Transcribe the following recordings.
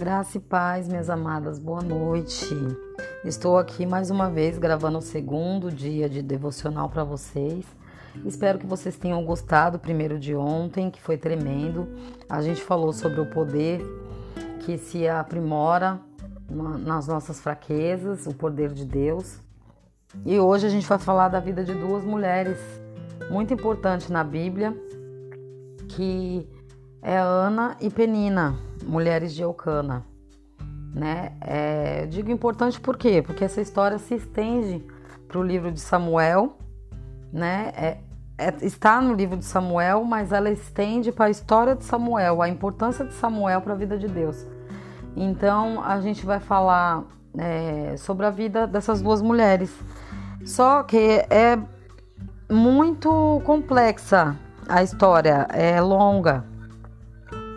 Graça e paz, minhas amadas, boa noite. Estou aqui mais uma vez gravando o segundo dia de devocional para vocês. Espero que vocês tenham gostado primeiro de ontem, que foi tremendo. A gente falou sobre o poder que se aprimora nas nossas fraquezas, o poder de Deus. E hoje a gente vai falar da vida de duas mulheres muito importantes na Bíblia, que é Ana e Penina mulheres de Eucana. Né? É, digo importante por quê? Porque essa história se estende para o livro de Samuel, né? É, é, está no livro de Samuel, mas ela estende para a história de Samuel, a importância de Samuel para a vida de Deus. Então a gente vai falar é, sobre a vida dessas duas mulheres. Só que é muito complexa a história, é longa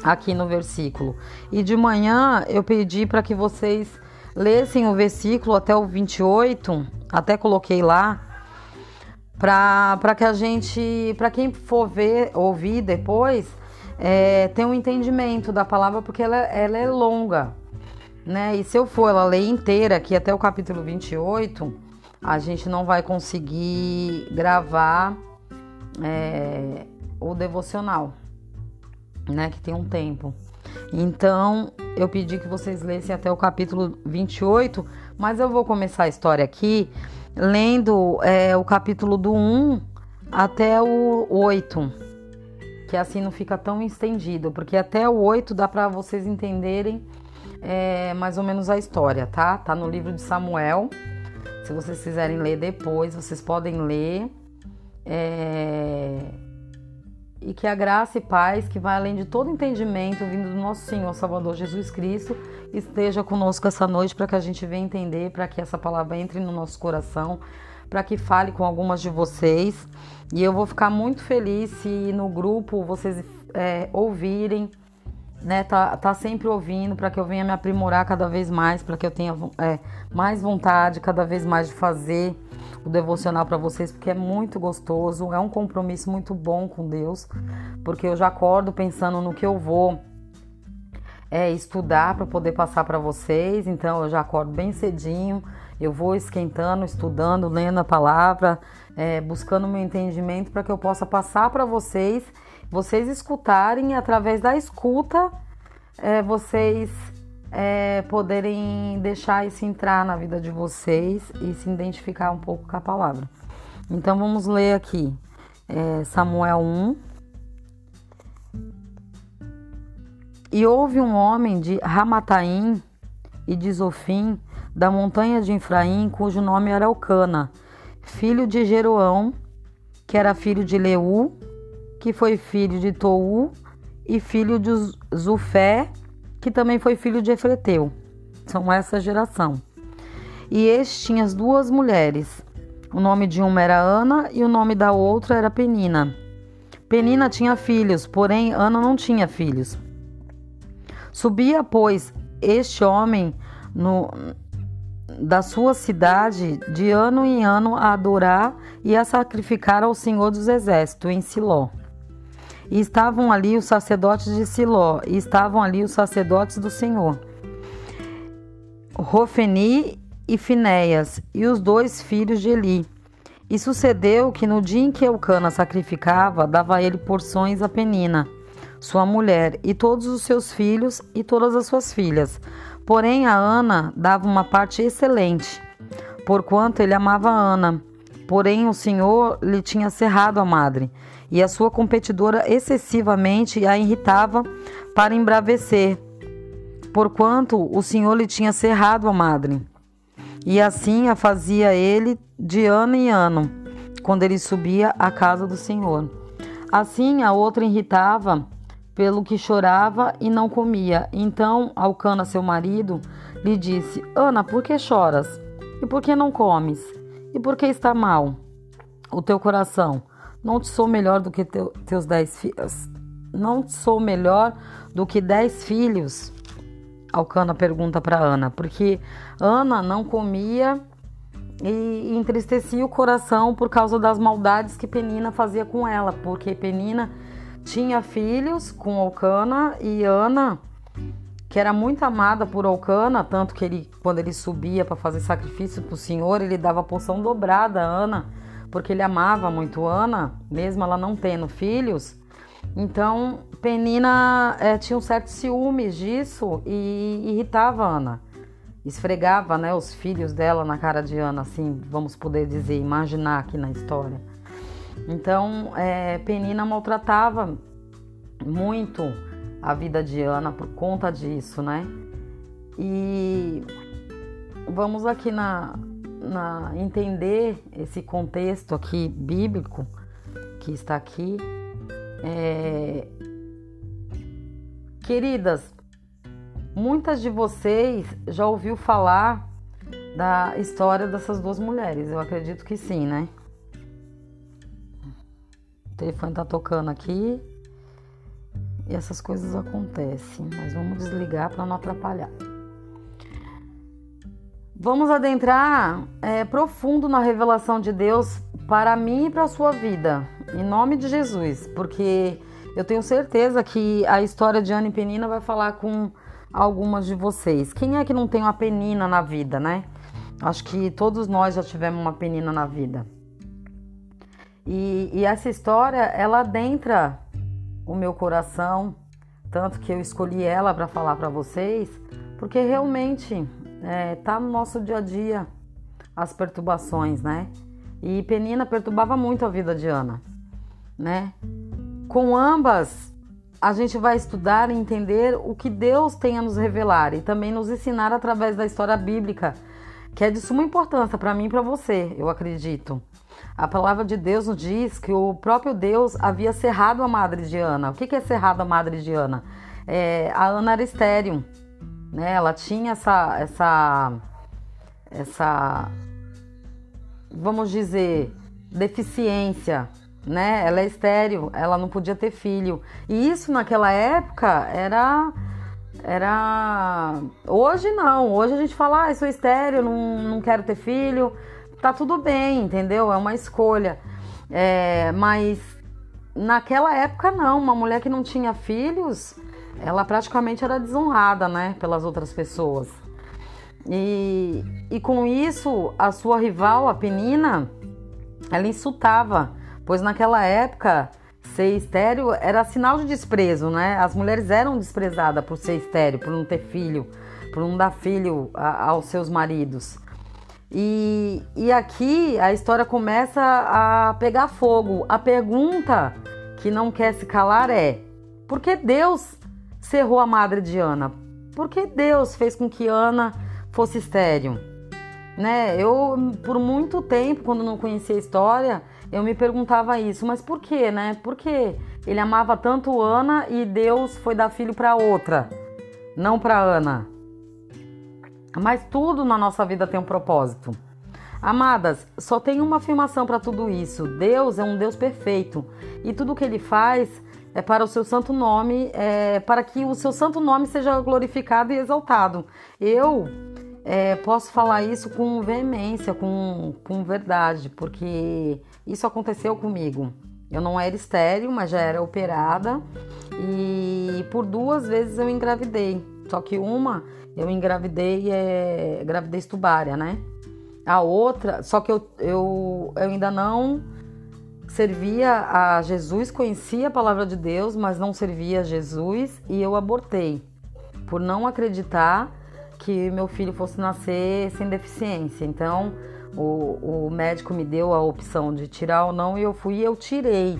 aqui no versículo. E de manhã eu pedi para que vocês lessem o versículo até o 28, até coloquei lá, para que a gente, para quem for ver, ouvir depois, é, ter um entendimento da palavra, porque ela, ela é longa. Né? E se eu for ela ler inteira aqui até o capítulo 28, a gente não vai conseguir gravar é, o devocional né, que tem um tempo. Então, eu pedi que vocês lessem até o capítulo 28, mas eu vou começar a história aqui lendo é, o capítulo do 1 até o 8, que assim não fica tão estendido, porque até o 8 dá para vocês entenderem é, mais ou menos a história, tá? Tá no livro de Samuel. Se vocês quiserem ler depois, vocês podem ler. É, e que a graça e paz, que vai além de todo entendimento, vindo do nosso Senhor Salvador Jesus Cristo, esteja conosco essa noite para que a gente venha entender, para que essa palavra entre no nosso coração, para que fale com algumas de vocês. E eu vou ficar muito feliz se no grupo vocês é, ouvirem, né? Tá, tá sempre ouvindo para que eu venha me aprimorar cada vez mais, para que eu tenha é, mais vontade cada vez mais de fazer o devocional para vocês, porque é muito gostoso, é um compromisso muito bom com Deus, porque eu já acordo pensando no que eu vou é, estudar para poder passar para vocês, então eu já acordo bem cedinho, eu vou esquentando, estudando, lendo a palavra, é, buscando meu entendimento para que eu possa passar para vocês, vocês escutarem e através da escuta é, vocês é, poderem deixar isso entrar na vida de vocês e se identificar um pouco com a palavra. Então vamos ler aqui é, Samuel 1. E houve um homem de Ramataim e de Zofim, da montanha de Efraim, cujo nome era Elcana, filho de Jeroão, que era filho de Leu, que foi filho de Tou e filho de Zufé, que também foi filho de Efreteu. São essa geração. E este tinha as duas mulheres. O nome de uma era Ana e o nome da outra era Penina. Penina tinha filhos, porém Ana não tinha filhos. Subia, pois, este homem no, da sua cidade de ano em ano a adorar e a sacrificar ao Senhor dos Exércitos em Siló. E estavam ali os sacerdotes de Siló, e estavam ali os sacerdotes do Senhor. Rofeni e Finéias, e os dois filhos de Eli. E sucedeu que no dia em que Eucana sacrificava, dava ele porções a Penina, sua mulher, e todos os seus filhos e todas as suas filhas. Porém, a Ana dava uma parte excelente, porquanto ele amava Ana. Porém, o Senhor lhe tinha cerrado a madre e a sua competidora excessivamente a irritava para embravecer, porquanto o Senhor lhe tinha cerrado a madre. E assim a fazia ele de ano em ano, quando ele subia à casa do Senhor. Assim a outra irritava pelo que chorava e não comia. Então Alcana, seu marido, lhe disse: Ana, por que choras? E por que não comes? E por que está mal o teu coração? Não te sou melhor do que teu, teus dez filhos. Não te sou melhor do que dez filhos. Alcana pergunta para Ana, porque Ana não comia e entristecia o coração por causa das maldades que Penina fazia com ela, porque Penina tinha filhos com Alcana e Ana que era muito amada por Alcana, tanto que ele, quando ele subia para fazer sacrifício para o Senhor, ele dava a porção dobrada a Ana, porque ele amava muito Ana, mesmo ela não tendo filhos. Então, Penina é, tinha um certo ciúmes disso e irritava Ana. Esfregava né, os filhos dela na cara de Ana, assim, vamos poder dizer, imaginar aqui na história. Então, é, Penina maltratava muito a vida de Ana por conta disso, né? E vamos aqui na, na entender esse contexto aqui bíblico que está aqui. É... Queridas, muitas de vocês já ouviu falar da história dessas duas mulheres. Eu acredito que sim, né? O telefone tá tocando aqui e essas coisas acontecem, mas vamos desligar para não atrapalhar. Vamos adentrar é, profundo na revelação de Deus para mim e para a sua vida, em nome de Jesus, porque eu tenho certeza que a história de Ana e Penina vai falar com algumas de vocês. Quem é que não tem uma penina na vida, né? Acho que todos nós já tivemos uma penina na vida. E, e essa história, ela adentra o meu coração, tanto que eu escolhi ela para falar para vocês, porque realmente é, tá no nosso dia a dia as perturbações, né? E Penina perturbava muito a vida de Ana, né? Com ambas, a gente vai estudar e entender o que Deus tem a nos revelar e também nos ensinar através da história bíblica, que é de suma importância para mim e para você, eu acredito. A palavra de Deus nos diz que o próprio Deus havia cerrado a madre de Ana. O que é cerrado a madre de Ana? É, a Ana era estéreo, né? Ela tinha essa, essa, essa, vamos dizer, deficiência, né? Ela é estéreo, ela não podia ter filho. E isso naquela época era era hoje não hoje a gente fala ah, sou estéreo não, não quero ter filho tá tudo bem, entendeu? É uma escolha. É, mas naquela época não, uma mulher que não tinha filhos, ela praticamente era desonrada, né, pelas outras pessoas. E, e com isso, a sua rival, a Penina, ela insultava, pois naquela época ser estéreo era sinal de desprezo, né? As mulheres eram desprezadas por ser estéreo, por não ter filho, por não dar filho a, aos seus maridos. E, e aqui a história começa a pegar fogo. A pergunta que não quer se calar é: por que Deus cerrou a madre de Ana? Por que Deus fez com que Ana fosse estéreo? Né? Eu, por muito tempo, quando não conhecia a história, eu me perguntava isso, mas por quê, né? Por que ele amava tanto Ana e Deus foi dar filho para outra, não para Ana? Mas tudo na nossa vida tem um propósito. Amadas, só tem uma afirmação para tudo isso: Deus é um Deus perfeito e tudo que Ele faz é para o seu santo nome, é para que o seu santo nome seja glorificado e exaltado. Eu é, posso falar isso com veemência, com, com verdade, porque isso aconteceu comigo. Eu não era estéreo, mas já era operada e por duas vezes eu engravidei. Só que uma eu engravidei é, gravidez tubária, né? A outra, só que eu, eu, eu ainda não servia a Jesus, conhecia a palavra de Deus, mas não servia a Jesus e eu abortei por não acreditar que meu filho fosse nascer sem deficiência. Então o, o médico me deu a opção de tirar ou não e eu fui e eu tirei.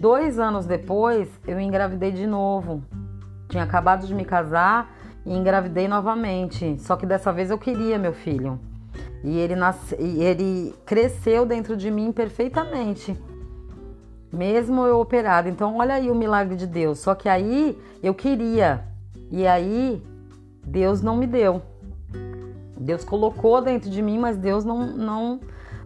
Dois anos depois eu engravidei de novo. Tinha acabado de me casar e engravidei novamente. Só que dessa vez eu queria meu filho. E ele, nasce, ele cresceu dentro de mim perfeitamente. Mesmo eu operado. Então, olha aí o milagre de Deus. Só que aí eu queria. E aí Deus não me deu. Deus colocou dentro de mim, mas Deus não, não,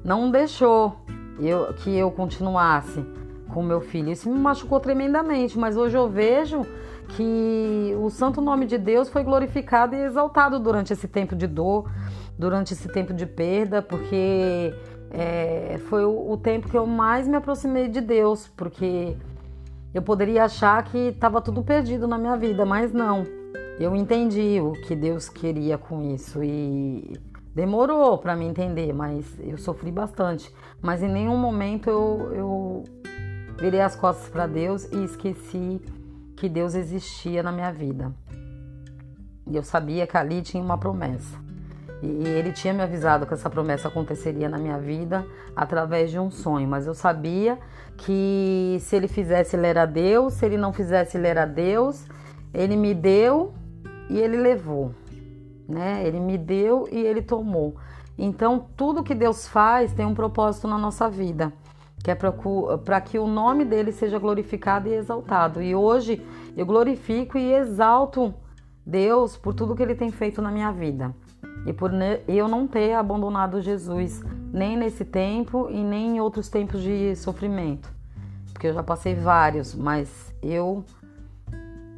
não deixou eu, que eu continuasse com meu filho. Isso me machucou tremendamente, mas hoje eu vejo que o santo nome de Deus foi glorificado e exaltado durante esse tempo de dor, durante esse tempo de perda, porque é, foi o, o, tempo que eu mais me aproximei de Deus, porque eu poderia achar que estava tudo perdido na minha vida, mas não. eu entendi o que Deus queria com isso e demorou para me entender, mas eu sofri bastante. Mas em nenhum momento eu, eu virei as costas para Deus e esqueci que Deus existia na minha vida. E eu sabia que ali tinha uma promessa. E ele tinha me avisado que essa promessa aconteceria na minha vida através de um sonho, mas eu sabia que se ele fizesse, ele era Deus, se ele não fizesse, ele era Deus. Ele me deu e ele levou, né? Ele me deu e ele tomou. Então, tudo que Deus faz tem um propósito na nossa vida, que é para que o nome dele seja glorificado e exaltado. E hoje eu glorifico e exalto Deus por tudo que ele tem feito na minha vida e por eu não ter abandonado Jesus, nem nesse tempo e nem em outros tempos de sofrimento, porque eu já passei vários, mas eu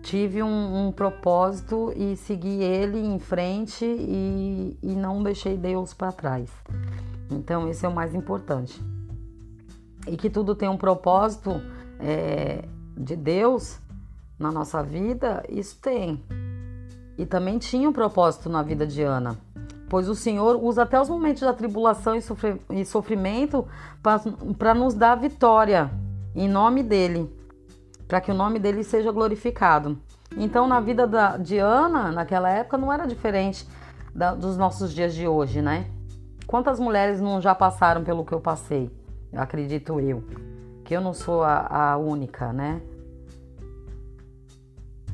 tive um, um propósito e segui ele em frente e, e não deixei Deus para trás. Então, esse é o mais importante. E que tudo tem um propósito é, de Deus na nossa vida, isso tem. E também tinha um propósito na vida de Ana pois o Senhor usa até os momentos da tribulação e sofrimento para nos dar vitória em nome dele, para que o nome dele seja glorificado. Então, na vida da, de Ana, naquela época, não era diferente da, dos nossos dias de hoje, né? Quantas mulheres não já passaram pelo que eu passei? Acredito eu, que eu não sou a, a única, né?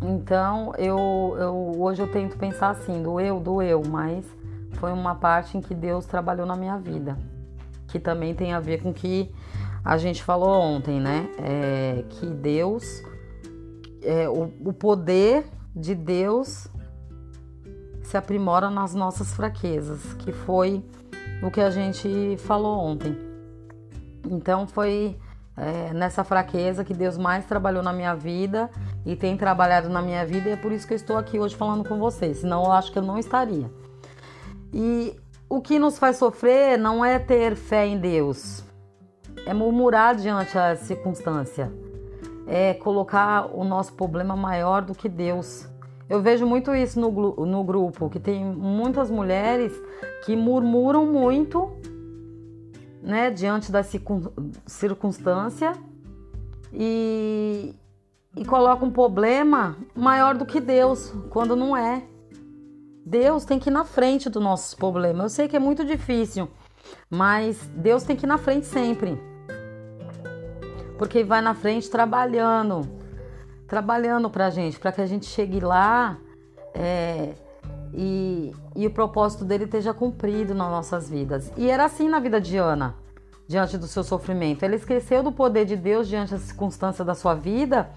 Então, eu, eu, hoje eu tento pensar assim, do eu, do eu, mas foi uma parte em que Deus trabalhou na minha vida, que também tem a ver com o que a gente falou ontem, né? É, que Deus, é, o, o poder de Deus se aprimora nas nossas fraquezas, que foi o que a gente falou ontem. Então foi é, nessa fraqueza que Deus mais trabalhou na minha vida e tem trabalhado na minha vida, e é por isso que eu estou aqui hoje falando com vocês, senão eu acho que eu não estaria. E o que nos faz sofrer não é ter fé em Deus, é murmurar diante da circunstância, é colocar o nosso problema maior do que Deus. Eu vejo muito isso no, no grupo, que tem muitas mulheres que murmuram muito né, diante da circunstância e, e colocam um problema maior do que Deus, quando não é. Deus tem que ir na frente dos nossos problemas. Eu sei que é muito difícil, mas Deus tem que ir na frente sempre. Porque vai na frente trabalhando, trabalhando pra gente, para que a gente chegue lá é, e, e o propósito dele esteja cumprido nas nossas vidas. E era assim na vida de Ana, diante do seu sofrimento. Ela esqueceu do poder de Deus diante da circunstância da sua vida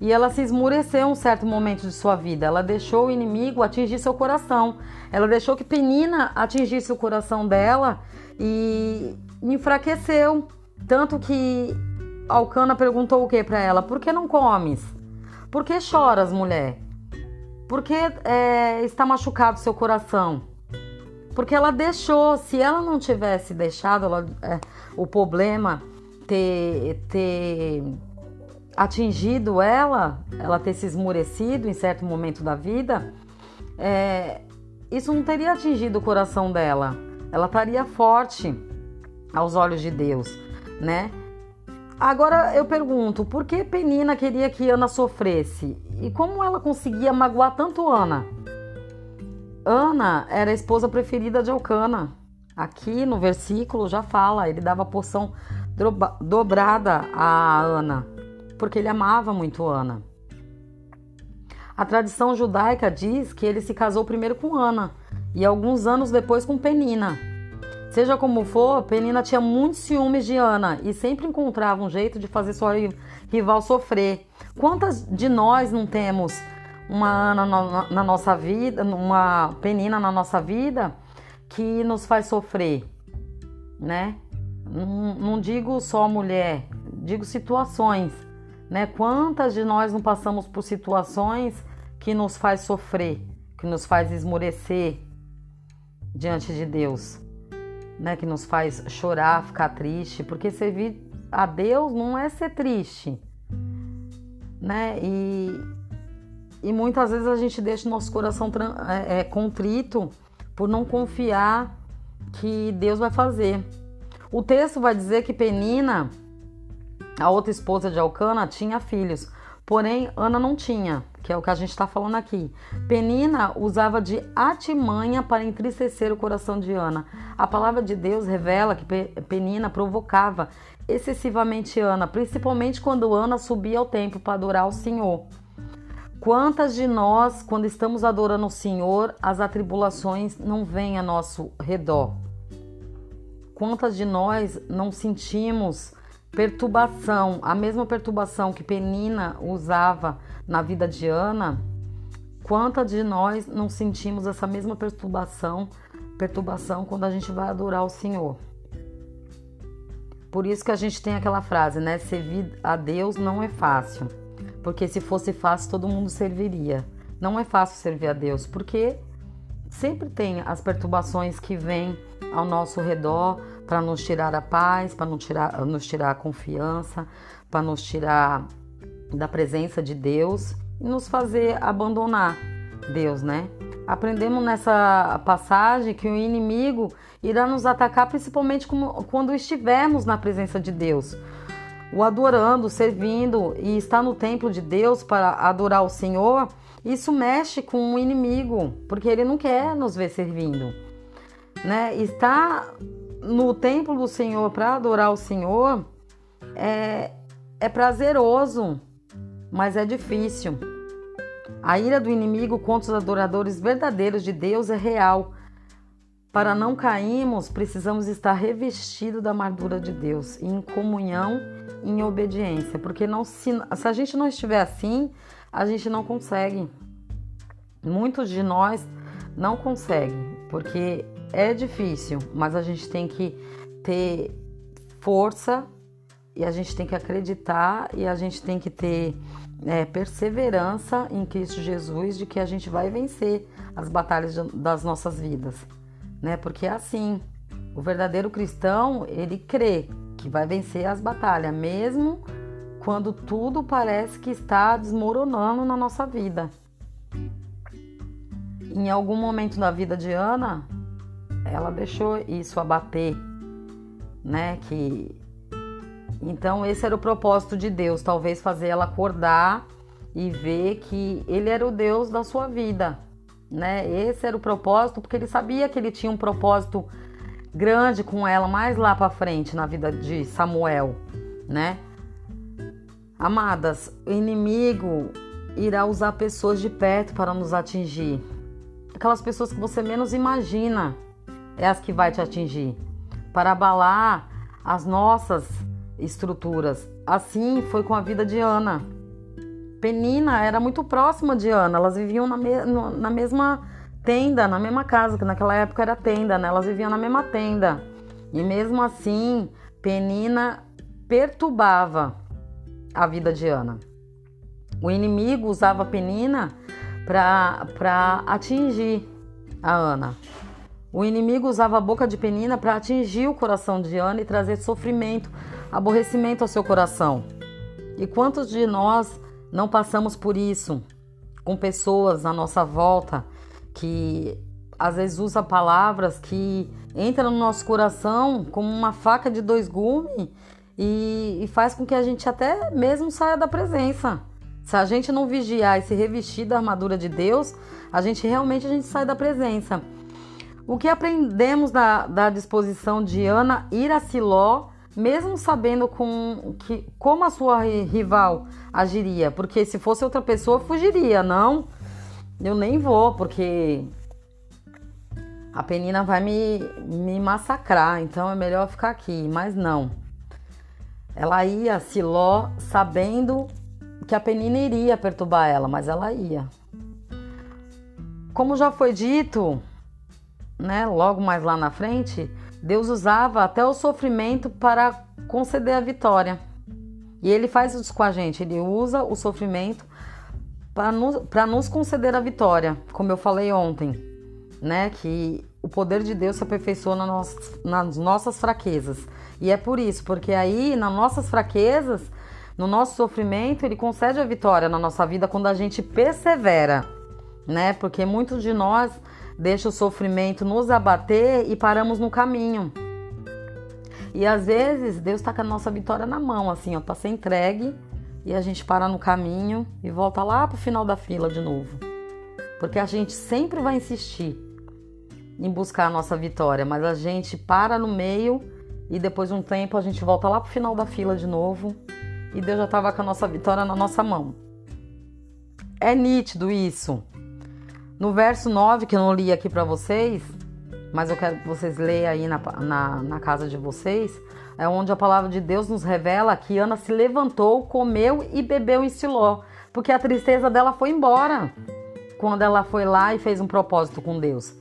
e ela se esmureceu um certo momento de sua vida. Ela deixou o inimigo atingir seu coração. Ela deixou que Penina atingisse o coração dela e enfraqueceu. Tanto que Alcana perguntou o que para ela? Por que não comes? Por que choras, mulher? Por que é, está machucado seu coração? Porque ela deixou. Se ela não tivesse deixado ela, é, o problema ter, ter atingido ela, ela ter se esmurecido em certo momento da vida, é, isso não teria atingido o coração dela. Ela estaria forte aos olhos de Deus, né? Agora eu pergunto, por que Penina queria que Ana sofresse? E como ela conseguia magoar tanto Ana? Ana era a esposa preferida de Elcana. Aqui no versículo já fala, ele dava porção dobrada a Ana porque ele amava muito Ana. A tradição judaica diz que ele se casou primeiro com Ana e alguns anos depois com Penina. Seja como for, Penina tinha muitos ciúmes de Ana e sempre encontrava um jeito de fazer sua rival sofrer. Quantas de nós não temos uma Ana na nossa vida, uma Penina na nossa vida que nos faz sofrer, né? Não, não digo só mulher, digo situações né? Quantas de nós não passamos por situações que nos faz sofrer, que nos faz esmorecer diante de Deus, né? Que nos faz chorar, ficar triste, porque servir a Deus não é ser triste, né? E e muitas vezes a gente deixa o nosso coração é, é, contrito por não confiar que Deus vai fazer. O texto vai dizer que Penina, a outra esposa de Alcana, tinha filhos, porém Ana não tinha, que é o que a gente está falando aqui. Penina usava de artimanha para entristecer o coração de Ana. A palavra de Deus revela que Penina provocava excessivamente Ana, principalmente quando Ana subia ao templo para adorar o Senhor. Quantas de nós, quando estamos adorando o Senhor, as atribulações não vêm a nosso redor? Quantas de nós não sentimos perturbação, a mesma perturbação que Penina usava na vida de Ana? Quantas de nós não sentimos essa mesma perturbação, perturbação quando a gente vai adorar o Senhor? Por isso que a gente tem aquela frase, né? Servir a Deus não é fácil porque se fosse fácil todo mundo serviria. Não é fácil servir a Deus, porque sempre tem as perturbações que vêm ao nosso redor para nos tirar a paz, para nos tirar, nos tirar a confiança, para nos tirar da presença de Deus e nos fazer abandonar Deus, né? Aprendemos nessa passagem que o inimigo irá nos atacar principalmente quando estivermos na presença de Deus o adorando, servindo e está no templo de Deus para adorar o Senhor, isso mexe com o inimigo, porque ele não quer nos ver servindo. Né? Estar no templo do Senhor para adorar o Senhor é, é prazeroso, mas é difícil. A ira do inimigo contra os adoradores verdadeiros de Deus é real. Para não cairmos, precisamos estar revestidos da armadura de Deus, em comunhão em obediência, porque não se, se a gente não estiver assim, a gente não consegue. Muitos de nós não conseguem, porque é difícil, mas a gente tem que ter força e a gente tem que acreditar e a gente tem que ter é, perseverança em Cristo Jesus de que a gente vai vencer as batalhas das nossas vidas, né? Porque é assim, o verdadeiro cristão ele crê que vai vencer as batalhas, mesmo quando tudo parece que está desmoronando na nossa vida. Em algum momento da vida de Ana, ela deixou isso abater, né? Que então esse era o propósito de Deus, talvez fazer ela acordar e ver que ele era o Deus da sua vida, né? Esse era o propósito, porque ele sabia que ele tinha um propósito grande com ela mais lá para frente na vida de Samuel, né? Amadas, o inimigo irá usar pessoas de perto para nos atingir. Aquelas pessoas que você menos imagina é as que vai te atingir, para abalar as nossas estruturas. Assim foi com a vida de Ana. Penina era muito próxima de Ana, elas viviam na, me na mesma tenda, na mesma casa, que naquela época era tenda, né? Elas viviam na mesma tenda. E mesmo assim, Penina perturbava a vida de Ana. O inimigo usava Penina para atingir a Ana. O inimigo usava a boca de Penina para atingir o coração de Ana e trazer sofrimento, aborrecimento ao seu coração. E quantos de nós não passamos por isso com pessoas à nossa volta que às vezes usa palavras que entram no nosso coração como uma faca de dois gumes e, e faz com que a gente até mesmo saia da presença. Se a gente não vigiar e se revestir da armadura de Deus, a gente realmente a gente sai da presença. O que aprendemos da, da disposição de Ana ir a Siló, mesmo sabendo com, que, como a sua rival agiria? Porque se fosse outra pessoa, fugiria, não? Eu nem vou, porque a Penina vai me, me massacrar, então é melhor ficar aqui. Mas não. Ela ia a Siló sabendo que a Penina iria perturbar ela, mas ela ia. Como já foi dito, né, logo mais lá na frente, Deus usava até o sofrimento para conceder a vitória. E ele faz isso com a gente, ele usa o sofrimento para nos, nos conceder a vitória, como eu falei ontem, né? Que o poder de Deus se aperfeiçoa nas nossas, nas nossas fraquezas. E é por isso, porque aí, nas nossas fraquezas, no nosso sofrimento, ele concede a vitória na nossa vida quando a gente persevera, né? Porque muitos de nós deixam o sofrimento nos abater e paramos no caminho. E às vezes Deus está com a nossa vitória na mão, assim, ó, para ser entregue e a gente para no caminho e volta lá pro final da fila de novo. Porque a gente sempre vai insistir em buscar a nossa vitória, mas a gente para no meio e depois de um tempo a gente volta lá pro final da fila de novo e Deus já estava com a nossa vitória na nossa mão. É nítido isso. No verso 9, que eu não li aqui para vocês, mas eu quero que vocês leiam aí na, na, na, casa de vocês, é onde a palavra de Deus nos revela que Ana se levantou, comeu e bebeu em Siló, porque a tristeza dela foi embora quando ela foi lá e fez um propósito com Deus.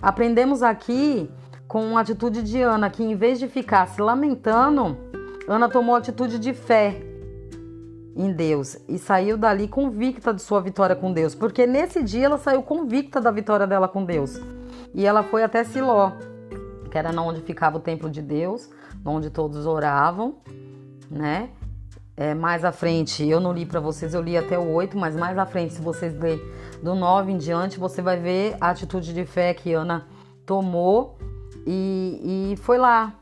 Aprendemos aqui com a atitude de Ana, que em vez de ficar se lamentando, Ana tomou atitude de fé em Deus e saiu dali convicta de sua vitória com Deus, porque nesse dia ela saiu convicta da vitória dela com Deus. E ela foi até Siló, que era onde ficava o templo de Deus, onde todos oravam, né? É, mais à frente, eu não li para vocês, eu li até o 8, mas mais à frente, se vocês lerem do 9 em diante, você vai ver a atitude de fé que Ana tomou e, e foi lá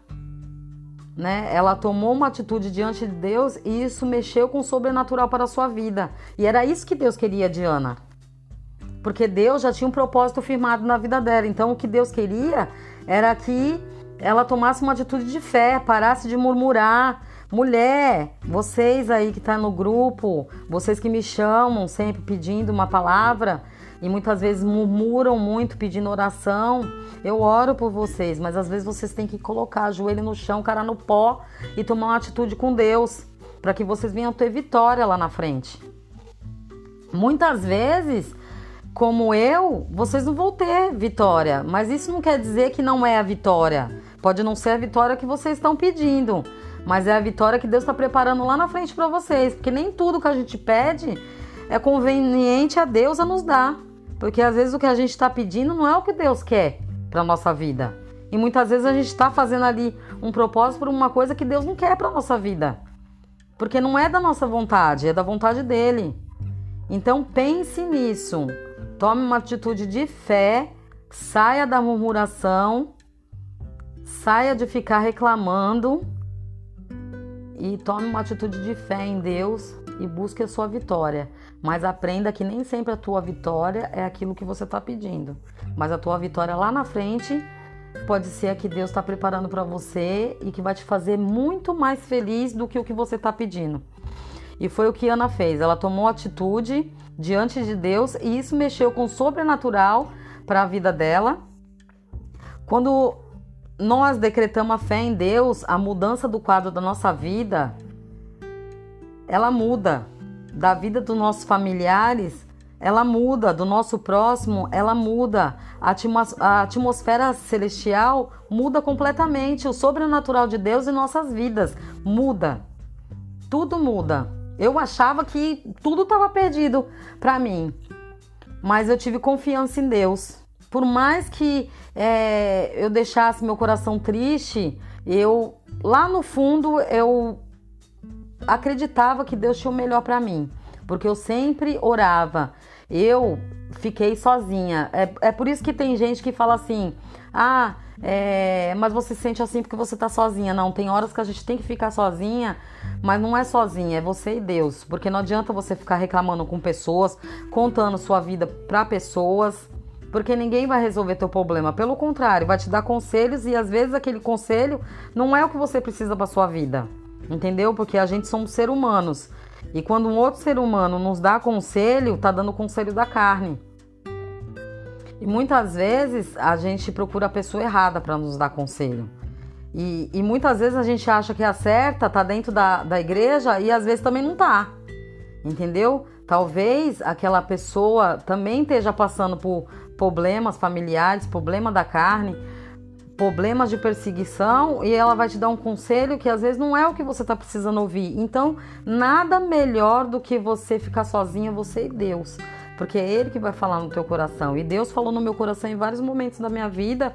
né? Ela tomou uma atitude diante de Deus e isso mexeu com o sobrenatural para a sua vida. E era isso que Deus queria de Ana. Porque Deus já tinha um propósito firmado na vida dela. Então o que Deus queria era que ela tomasse uma atitude de fé, parasse de murmurar. Mulher, vocês aí que tá no grupo, vocês que me chamam sempre pedindo uma palavra, e muitas vezes murmuram muito pedindo oração. Eu oro por vocês, mas às vezes vocês têm que colocar joelho no chão, cara no pó e tomar uma atitude com Deus, para que vocês venham ter vitória lá na frente. Muitas vezes, como eu, vocês não vão ter vitória, mas isso não quer dizer que não é a vitória. Pode não ser a vitória que vocês estão pedindo, mas é a vitória que Deus está preparando lá na frente para vocês, porque nem tudo que a gente pede é conveniente a Deus a nos dar. Porque às vezes o que a gente está pedindo não é o que Deus quer para nossa vida. E muitas vezes a gente está fazendo ali um propósito por uma coisa que Deus não quer para nossa vida. Porque não é da nossa vontade, é da vontade dele. Então pense nisso. Tome uma atitude de fé, saia da murmuração, saia de ficar reclamando e tome uma atitude de fé em Deus e busque a sua vitória. Mas aprenda que nem sempre a tua vitória é aquilo que você está pedindo. Mas a tua vitória lá na frente pode ser a que Deus está preparando para você e que vai te fazer muito mais feliz do que o que você está pedindo. E foi o que Ana fez. Ela tomou atitude diante de Deus e isso mexeu com o sobrenatural para a vida dela. Quando nós decretamos a fé em Deus, a mudança do quadro da nossa vida, ela muda da vida dos nossos familiares, ela muda, do nosso próximo, ela muda. A, a atmosfera celestial muda completamente. O sobrenatural de Deus em nossas vidas muda. Tudo muda. Eu achava que tudo estava perdido para mim, mas eu tive confiança em Deus. Por mais que é, eu deixasse meu coração triste, eu lá no fundo eu acreditava que Deus tinha o melhor para mim, porque eu sempre orava. Eu fiquei sozinha. É, é por isso que tem gente que fala assim: ah, é, mas você se sente assim porque você tá sozinha. Não, tem horas que a gente tem que ficar sozinha, mas não é sozinha, é você e Deus. Porque não adianta você ficar reclamando com pessoas, contando sua vida para pessoas, porque ninguém vai resolver teu problema. Pelo contrário, vai te dar conselhos e às vezes aquele conselho não é o que você precisa para sua vida. Entendeu? Porque a gente somos seres humanos. E quando um outro ser humano nos dá conselho, tá dando conselho da carne. E muitas vezes a gente procura a pessoa errada para nos dar conselho. E, e, muitas vezes a gente acha que a certa tá dentro da, da igreja e às vezes também não tá. Entendeu? Talvez aquela pessoa também esteja passando por problemas familiares, problema da carne, problemas de perseguição e ela vai te dar um conselho que às vezes não é o que você está precisando ouvir. Então, nada melhor do que você ficar sozinha, você e Deus, porque é Ele que vai falar no teu coração. E Deus falou no meu coração em vários momentos da minha vida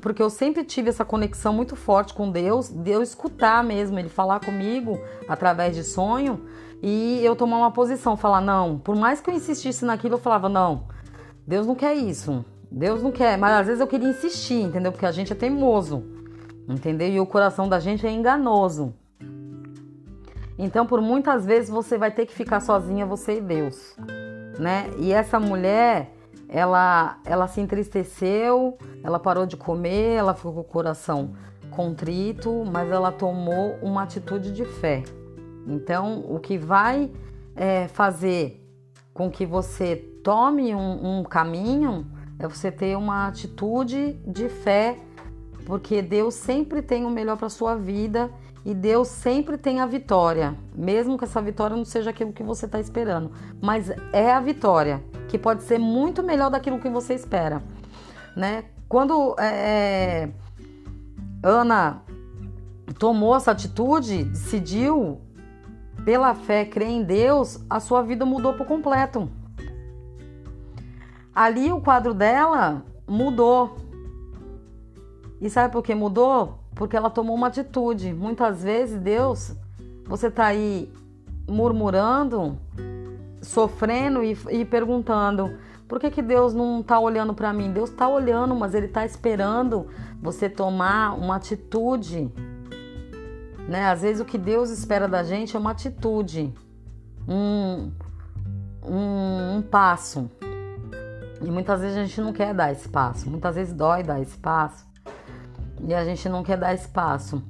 porque eu sempre tive essa conexão muito forte com Deus, de eu escutar mesmo, ele falar comigo através de sonho e eu tomar uma posição, falar não, por mais que eu insistisse naquilo, eu falava não, Deus não quer isso, Deus não quer, mas às vezes eu queria insistir, entendeu? Porque a gente é teimoso, entendeu? E o coração da gente é enganoso. Então, por muitas vezes você vai ter que ficar sozinha, você e Deus, né? E essa mulher, ela, ela se entristeceu, ela parou de comer, ela ficou com o coração contrito, mas ela tomou uma atitude de fé. Então, o que vai é, fazer com que você tome um, um caminho é você ter uma atitude de fé, porque Deus sempre tem o melhor para sua vida e Deus sempre tem a vitória, mesmo que essa vitória não seja aquilo que você está esperando, mas é a vitória que pode ser muito melhor daquilo que você espera, né? Quando é, é Ana tomou essa atitude, decidiu pela fé crer em Deus, a sua vida mudou por completo. Ali o quadro dela mudou. E sabe por que mudou? Porque ela tomou uma atitude. Muitas vezes, Deus, você está aí murmurando, sofrendo e, e perguntando: por que, que Deus não está olhando para mim? Deus está olhando, mas Ele está esperando você tomar uma atitude. Né? Às vezes o que Deus espera da gente é uma atitude, um, um, um passo. E muitas vezes a gente não quer dar esse passo. Muitas vezes dói dar esse passo. E a gente não quer dar esse passo.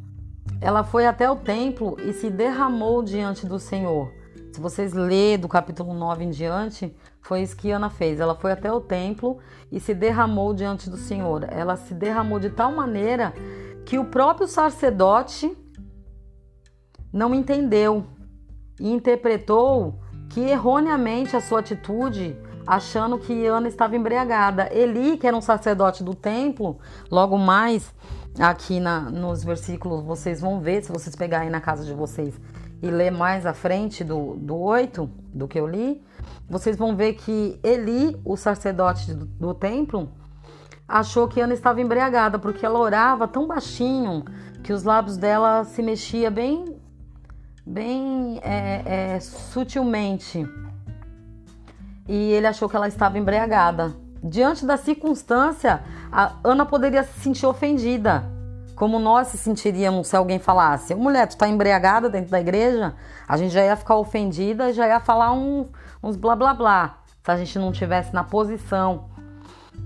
Ela foi até o templo e se derramou diante do Senhor. Se vocês lerem do capítulo 9 em diante, foi isso que Ana fez. Ela foi até o templo e se derramou diante do Senhor. Ela se derramou de tal maneira que o próprio sacerdote não entendeu e interpretou que erroneamente a sua atitude, achando que Ana estava embriagada. Eli, que era um sacerdote do templo, logo mais aqui na, nos versículos vocês vão ver, se vocês pegarem na casa de vocês, e ler mais à frente do, do 8 do que eu li, vocês vão ver que Eli, o sacerdote do, do templo, achou que Ana estava embriagada, porque ela orava tão baixinho que os lábios dela se mexia bem, bem é, é, sutilmente. E ele achou que ela estava embriagada. Diante da circunstância, a Ana poderia se sentir ofendida como nós se sentiríamos se alguém falasse, mulher, tu tá embriagada dentro da igreja? A gente já ia ficar ofendida, já ia falar um, uns blá blá blá, se a gente não tivesse na posição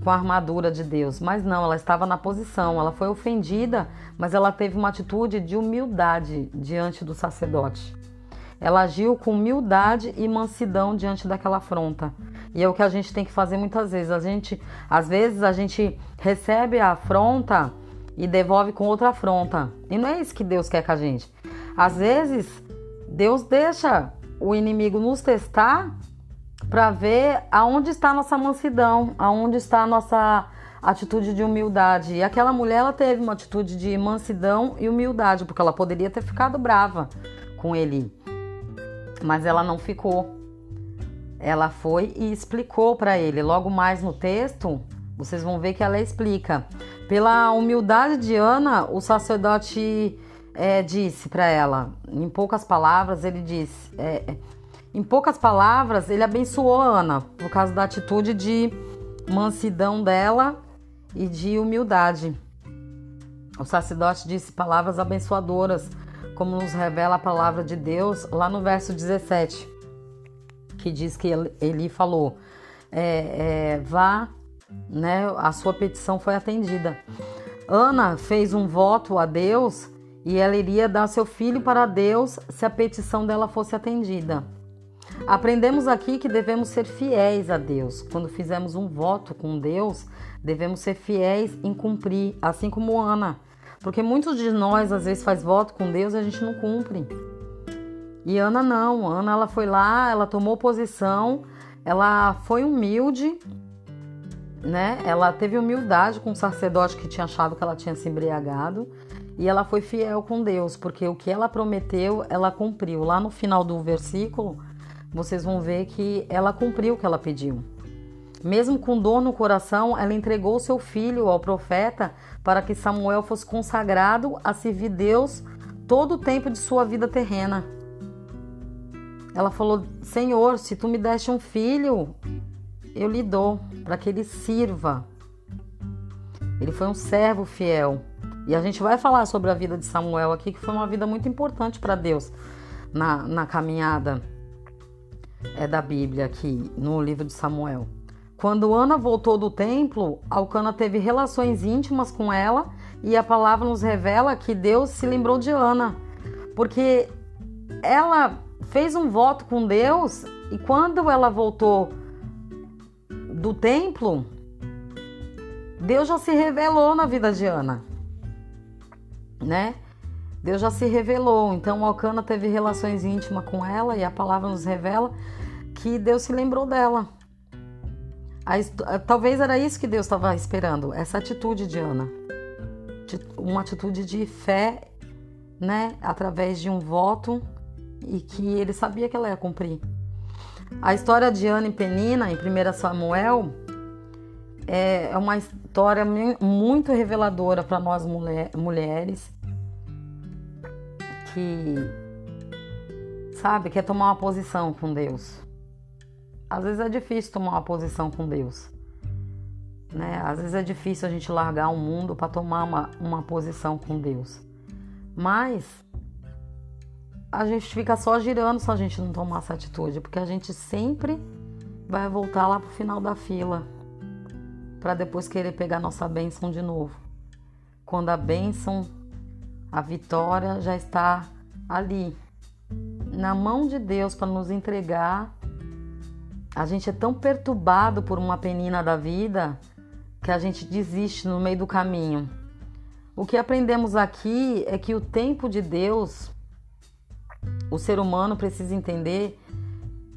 com a armadura de Deus. Mas não, ela estava na posição, ela foi ofendida, mas ela teve uma atitude de humildade diante do sacerdote. Ela agiu com humildade e mansidão diante daquela afronta. E é o que a gente tem que fazer muitas vezes. A gente, às vezes, a gente recebe a afronta e devolve com outra afronta. E não é isso que Deus quer com a gente. Às vezes, Deus deixa o inimigo nos testar para ver aonde está a nossa mansidão, aonde está a nossa atitude de humildade. E aquela mulher ela teve uma atitude de mansidão e humildade, porque ela poderia ter ficado brava com ele. Mas ela não ficou. Ela foi e explicou para ele. Logo mais no texto, vocês vão ver que ela explica. Pela humildade de Ana, o sacerdote é, disse para ela, em poucas palavras, ele disse, é, é, em poucas palavras, ele abençoou Ana por causa da atitude de mansidão dela e de humildade. O sacerdote disse palavras abençoadoras, como nos revela a palavra de Deus lá no verso 17, que diz que ele, falou: é, é, vá né? A sua petição foi atendida. Ana fez um voto a Deus e ela iria dar seu filho para Deus se a petição dela fosse atendida. Aprendemos aqui que devemos ser fiéis a Deus. Quando fizemos um voto com Deus, devemos ser fiéis em cumprir, assim como Ana. Porque muitos de nós às vezes faz voto com Deus e a gente não cumpre. E Ana não. Ana ela foi lá, ela tomou posição, ela foi humilde né? Ela teve humildade com o sacerdote que tinha achado que ela tinha se embriagado e ela foi fiel com Deus, porque o que ela prometeu, ela cumpriu. Lá no final do versículo, vocês vão ver que ela cumpriu o que ela pediu. Mesmo com dor no coração, ela entregou seu filho ao profeta para que Samuel fosse consagrado a servir Deus todo o tempo de sua vida terrena. Ela falou: Senhor, se tu me deste um filho, eu lhe dou para que ele sirva. Ele foi um servo fiel. E a gente vai falar sobre a vida de Samuel aqui, que foi uma vida muito importante para Deus na, na caminhada é, da Bíblia aqui, no livro de Samuel. Quando Ana voltou do templo, Alcana teve relações íntimas com ela e a palavra nos revela que Deus se lembrou de Ana, porque ela fez um voto com Deus e quando ela voltou do templo, Deus já se revelou na vida de Ana, né? Deus já se revelou. Então, Alcana teve relações íntimas com ela e a palavra nos revela que Deus se lembrou dela. Talvez era isso que Deus estava esperando, essa atitude de Ana. Uma atitude de fé, né? Através de um voto e que ele sabia que ela ia cumprir. A história de Ana e Penina, em 1 Samuel, é uma história muito reveladora para nós mulher, mulheres que, sabe, quer tomar uma posição com Deus. Às vezes é difícil tomar uma posição com Deus. Né? Às vezes é difícil a gente largar o mundo para tomar uma, uma posição com Deus. Mas a gente fica só girando se a gente não tomar essa atitude, porque a gente sempre vai voltar lá pro final da fila para depois querer pegar nossa bênção de novo. Quando a bênção, a vitória já está ali, na mão de Deus para nos entregar a gente é tão perturbado por uma penina da vida que a gente desiste no meio do caminho. O que aprendemos aqui é que o tempo de Deus, o ser humano precisa entender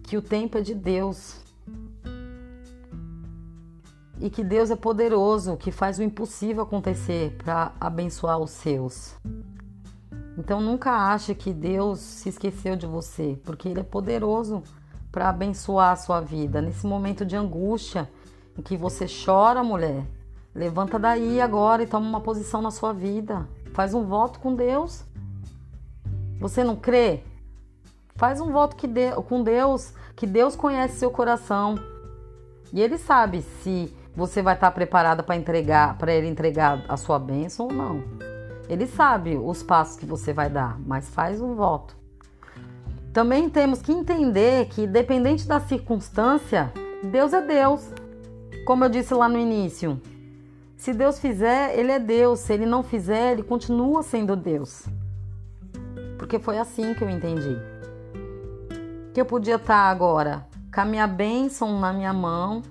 que o tempo é de Deus. E que Deus é poderoso, que faz o impossível acontecer para abençoar os seus. Então nunca ache que Deus se esqueceu de você, porque Ele é poderoso para abençoar a sua vida. Nesse momento de angústia em que você chora, mulher, levanta daí agora e toma uma posição na sua vida. Faz um voto com Deus. Você não crê? Faz um voto que de, com Deus, que Deus conhece seu coração. E ele sabe se você vai estar preparada para entregar, para ele entregar a sua bênção ou não. Ele sabe os passos que você vai dar, mas faz um voto. Também temos que entender que, dependente da circunstância, Deus é Deus. Como eu disse lá no início, se Deus fizer, Ele é Deus. Se Ele não fizer, Ele continua sendo Deus. Porque foi assim que eu entendi. Que eu podia estar agora com a minha bênção na minha mão,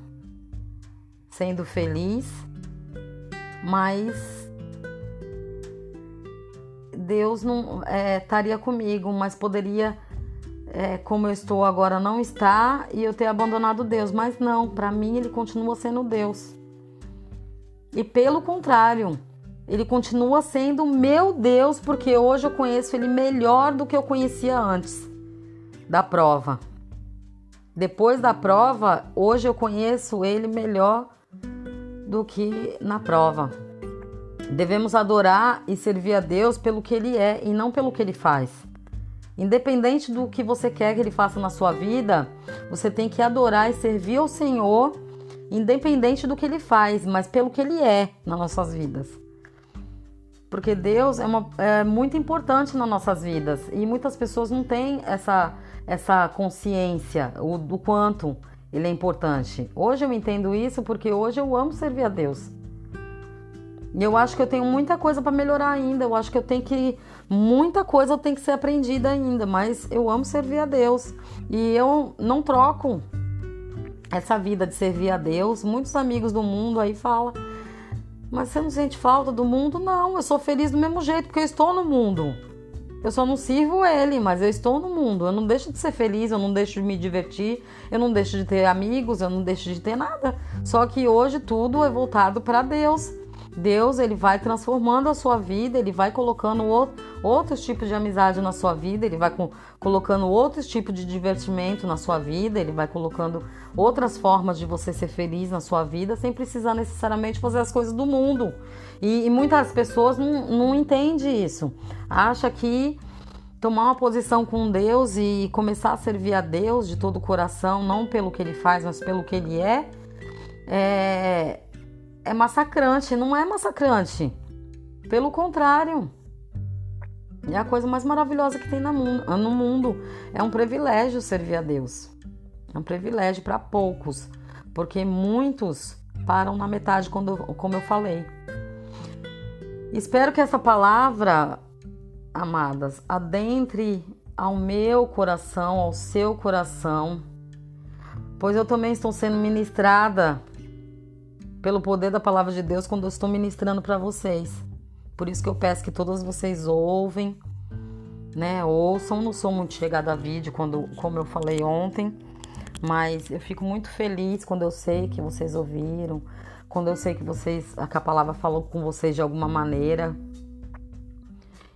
sendo feliz, mas Deus não é, estaria comigo, mas poderia é, como eu estou agora não está e eu ter abandonado Deus. Mas não, para mim ele continua sendo Deus. E pelo contrário, ele continua sendo meu Deus, porque hoje eu conheço ele melhor do que eu conhecia antes da prova. Depois da prova, hoje eu conheço ele melhor do que na prova. Devemos adorar e servir a Deus pelo que ele é e não pelo que ele faz. Independente do que você quer que ele faça na sua vida, você tem que adorar e servir ao Senhor, independente do que ele faz, mas pelo que ele é nas nossas vidas. Porque Deus é, uma, é muito importante nas nossas vidas e muitas pessoas não têm essa, essa consciência do quanto ele é importante. Hoje eu entendo isso porque hoje eu amo servir a Deus. E eu acho que eu tenho muita coisa para melhorar ainda. Eu acho que eu tenho que muita coisa tem que ser aprendida ainda, mas eu amo servir a Deus e eu não troco essa vida de servir a Deus. Muitos amigos do mundo aí falam: "Mas você não sente falta do mundo?" Não, eu sou feliz do mesmo jeito porque eu estou no mundo. Eu só não sirvo ele, mas eu estou no mundo. Eu não deixo de ser feliz, eu não deixo de me divertir, eu não deixo de ter amigos, eu não deixo de ter nada. Só que hoje tudo é voltado para Deus. Deus ele vai transformando a sua vida, ele vai colocando outros tipos de amizade na sua vida, ele vai colocando outros tipos de divertimento na sua vida, ele vai colocando outras formas de você ser feliz na sua vida, sem precisar necessariamente fazer as coisas do mundo. E, e muitas pessoas não, não entendem isso. Acha que tomar uma posição com Deus e começar a servir a Deus de todo o coração, não pelo que ele faz, mas pelo que ele é, é, é massacrante, não é massacrante. Pelo contrário. É a coisa mais maravilhosa que tem no mundo. É um privilégio servir a Deus. É um privilégio para poucos, porque muitos param na metade, quando, como eu falei. Espero que essa palavra, amadas, adentre ao meu coração, ao seu coração, pois eu também estou sendo ministrada pelo poder da palavra de Deus quando eu estou ministrando para vocês. Por isso que eu peço que todos vocês ouvem, né? Ouçam, não sou muito chegada a vídeo, quando, como eu falei ontem, mas eu fico muito feliz quando eu sei que vocês ouviram, quando eu sei que vocês, que a palavra falou com vocês de alguma maneira.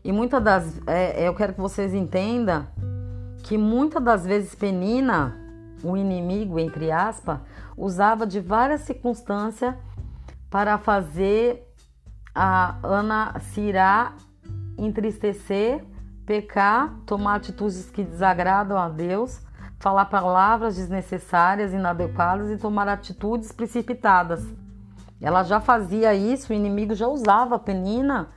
E muitas das, é, eu quero que vocês entendam que muitas das vezes Penina o inimigo, entre aspas, usava de várias circunstâncias para fazer a Ana se irá, entristecer, pecar, tomar atitudes que desagradam a Deus, falar palavras desnecessárias, inadequadas e tomar atitudes precipitadas. Ela já fazia isso, o inimigo já usava a penina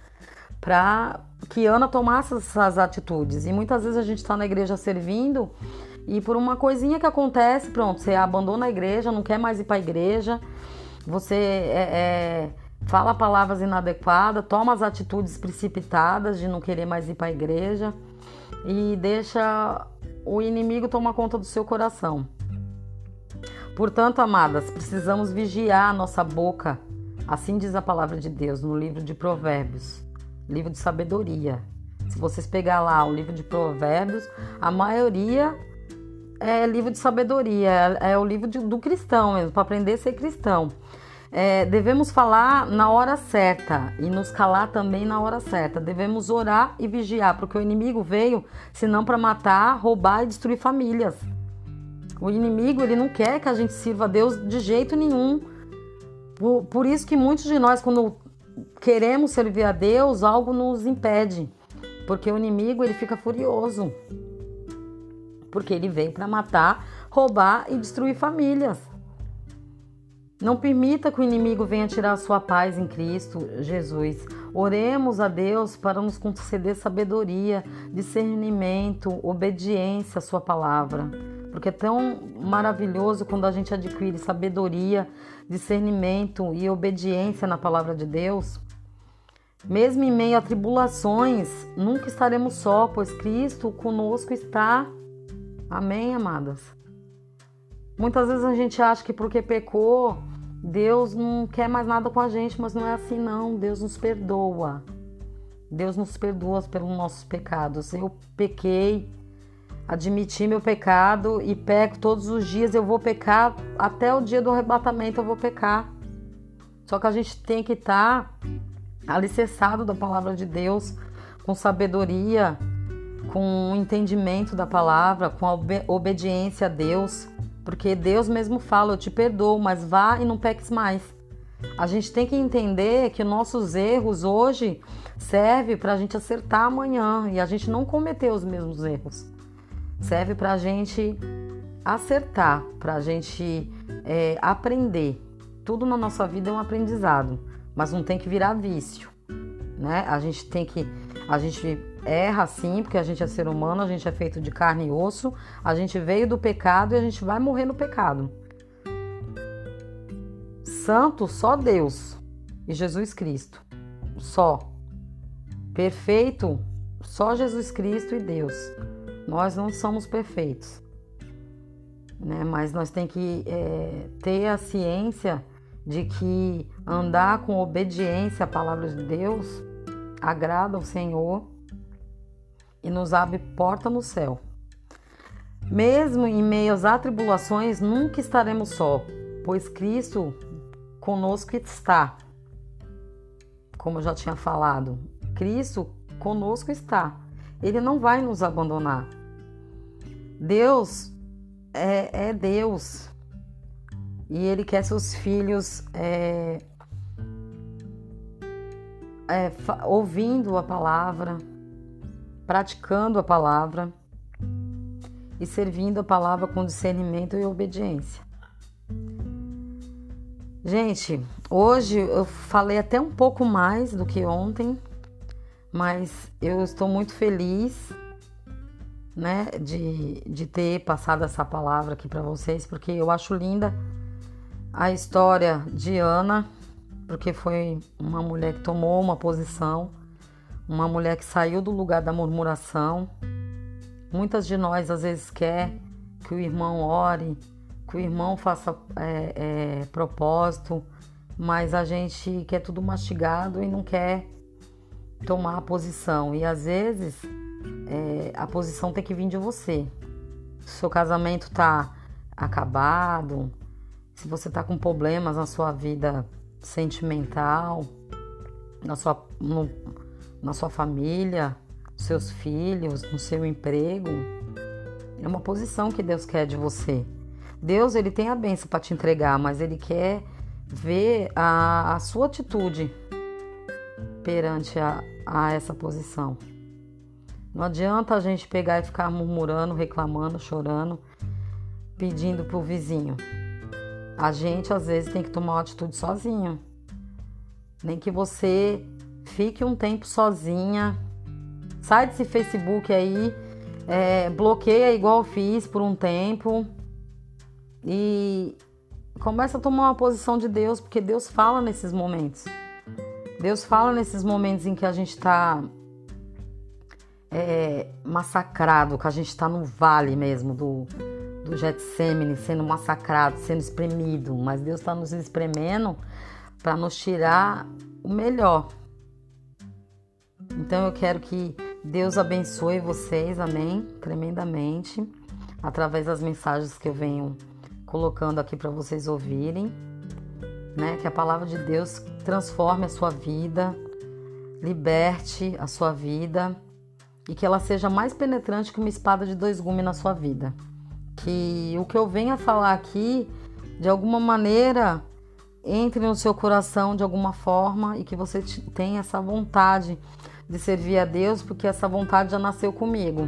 para que Ana tomasse essas atitudes. E muitas vezes a gente está na igreja servindo e por uma coisinha que acontece, pronto, você abandona a igreja, não quer mais ir para a igreja, você é, é, fala palavras inadequadas, toma as atitudes precipitadas de não querer mais ir para a igreja e deixa o inimigo tomar conta do seu coração. Portanto, amadas, precisamos vigiar a nossa boca, assim diz a palavra de Deus no livro de Provérbios, livro de sabedoria. Se vocês pegar lá o livro de Provérbios, a maioria é livro de sabedoria, é, é o livro de, do cristão mesmo, para aprender a ser cristão. É, devemos falar na hora certa e nos calar também na hora certa. Devemos orar e vigiar, porque o inimigo veio senão para matar, roubar e destruir famílias. O inimigo ele não quer que a gente sirva a Deus de jeito nenhum. Por, por isso que muitos de nós, quando queremos servir a Deus, algo nos impede, porque o inimigo ele fica furioso porque ele veio para matar, roubar e destruir famílias. Não permita que o inimigo venha tirar a sua paz em Cristo Jesus. Oremos a Deus para nos conceder sabedoria, discernimento, obediência à Sua palavra. Porque é tão maravilhoso quando a gente adquire sabedoria, discernimento e obediência na palavra de Deus. Mesmo em meio a tribulações, nunca estaremos só, pois Cristo conosco está. Amém, amadas? Muitas vezes a gente acha que porque pecou, Deus não quer mais nada com a gente, mas não é assim não. Deus nos perdoa. Deus nos perdoa pelos nossos pecados. Eu pequei, admiti meu pecado e peco todos os dias. Eu vou pecar até o dia do arrebatamento, eu vou pecar. Só que a gente tem que estar alicerçado da palavra de Deus, com sabedoria, com o entendimento da palavra, com a obediência a Deus, porque Deus mesmo fala: Eu te perdoo, mas vá e não peques mais. A gente tem que entender que nossos erros hoje servem para a gente acertar amanhã e a gente não cometer os mesmos erros. Serve para a gente acertar, para a gente é, aprender. Tudo na nossa vida é um aprendizado, mas não tem que virar vício, né? A gente tem que, a gente erra sim, porque a gente é ser humano, a gente é feito de carne e osso, a gente veio do pecado e a gente vai morrer no pecado. Santo só Deus e Jesus Cristo. Só. Perfeito só Jesus Cristo e Deus. Nós não somos perfeitos. Né? Mas nós temos que é, ter a ciência de que andar com obediência à palavra de Deus agrada ao Senhor e nos abre porta no céu. Mesmo em meio às atribulações, nunca estaremos só, pois Cristo conosco está. como eu já tinha falado, Cristo conosco está. Ele não vai nos abandonar. Deus é, é Deus. E Ele quer seus filhos é, é, ouvindo a palavra, praticando a palavra e servindo a palavra com discernimento e obediência. Gente, hoje eu falei até um pouco mais do que ontem, mas eu estou muito feliz, né, de, de ter passado essa palavra aqui para vocês, porque eu acho linda a história de Ana, porque foi uma mulher que tomou uma posição, uma mulher que saiu do lugar da murmuração. Muitas de nós às vezes quer que o irmão ore, que o irmão faça é, é, propósito, mas a gente quer tudo mastigado e não quer tomar a posição. E às vezes é, a posição tem que vir de você. Se seu casamento tá acabado, se você tá com problemas na sua vida sentimental, na sua, no, na sua família, seus filhos, no seu emprego, é uma posição que Deus quer de você. Deus ele tem a benção para te entregar, mas ele quer ver a, a sua atitude perante a, a essa posição. Não adianta a gente pegar e ficar murmurando, reclamando, chorando, pedindo pro vizinho. A gente às vezes tem que tomar uma atitude sozinho. Nem que você fique um tempo sozinha. Sai desse Facebook aí, é, bloqueia igual eu fiz por um tempo e começa a tomar uma posição de Deus, porque Deus fala nesses momentos. Deus fala nesses momentos em que a gente está é, massacrado, que a gente está no vale mesmo do, do Getsemane, sendo massacrado, sendo espremido. Mas Deus está nos espremendo para nos tirar o melhor. Então eu quero que Deus abençoe vocês, amém? Tremendamente, através das mensagens que eu venho colocando aqui para vocês ouvirem, né? Que a palavra de Deus transforme a sua vida, liberte a sua vida e que ela seja mais penetrante que uma espada de dois gumes na sua vida. Que o que eu venho a falar aqui, de alguma maneira, entre no seu coração de alguma forma e que você tenha essa vontade de servir a Deus, porque essa vontade já nasceu comigo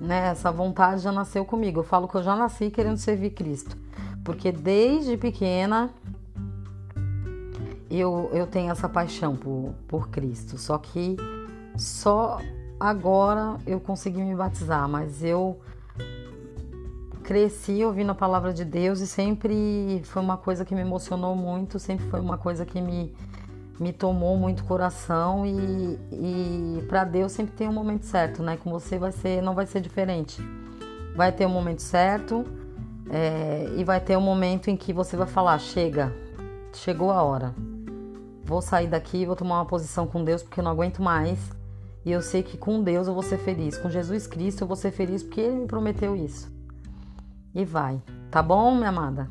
né? Essa vontade já nasceu comigo. Eu falo que eu já nasci querendo servir Cristo, porque desde pequena eu, eu tenho essa paixão por, por Cristo. Só que só agora eu consegui me batizar, mas eu cresci ouvindo a palavra de Deus e sempre foi uma coisa que me emocionou muito, sempre foi uma coisa que me me tomou muito coração e, e para Deus sempre tem um momento certo, né? Com você vai ser, não vai ser diferente. Vai ter um momento certo é, e vai ter um momento em que você vai falar: chega, chegou a hora. Vou sair daqui, vou tomar uma posição com Deus porque eu não aguento mais. E eu sei que com Deus eu vou ser feliz, com Jesus Cristo eu vou ser feliz porque Ele me prometeu isso. E vai, tá bom, minha amada?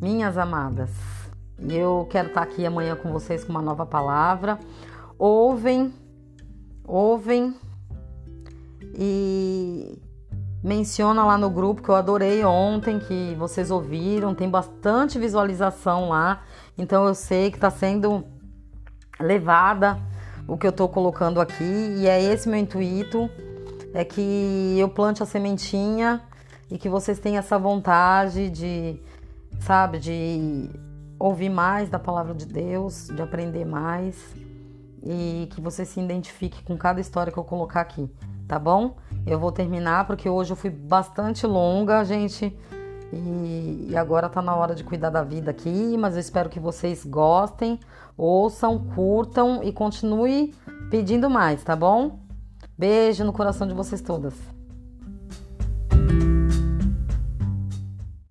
Minhas amadas. Eu quero estar aqui amanhã com vocês com uma nova palavra. Ouvem, ouvem e menciona lá no grupo que eu adorei ontem, que vocês ouviram, tem bastante visualização lá. Então eu sei que está sendo levada o que eu estou colocando aqui e é esse meu intuito, é que eu plante a sementinha e que vocês tenham essa vontade de, sabe, de ouvir mais da palavra de Deus, de aprender mais e que você se identifique com cada história que eu colocar aqui, tá bom? Eu vou terminar porque hoje eu fui bastante longa, gente, e, e agora tá na hora de cuidar da vida aqui, mas eu espero que vocês gostem, ouçam, curtam e continue pedindo mais, tá bom? Beijo no coração de vocês todas.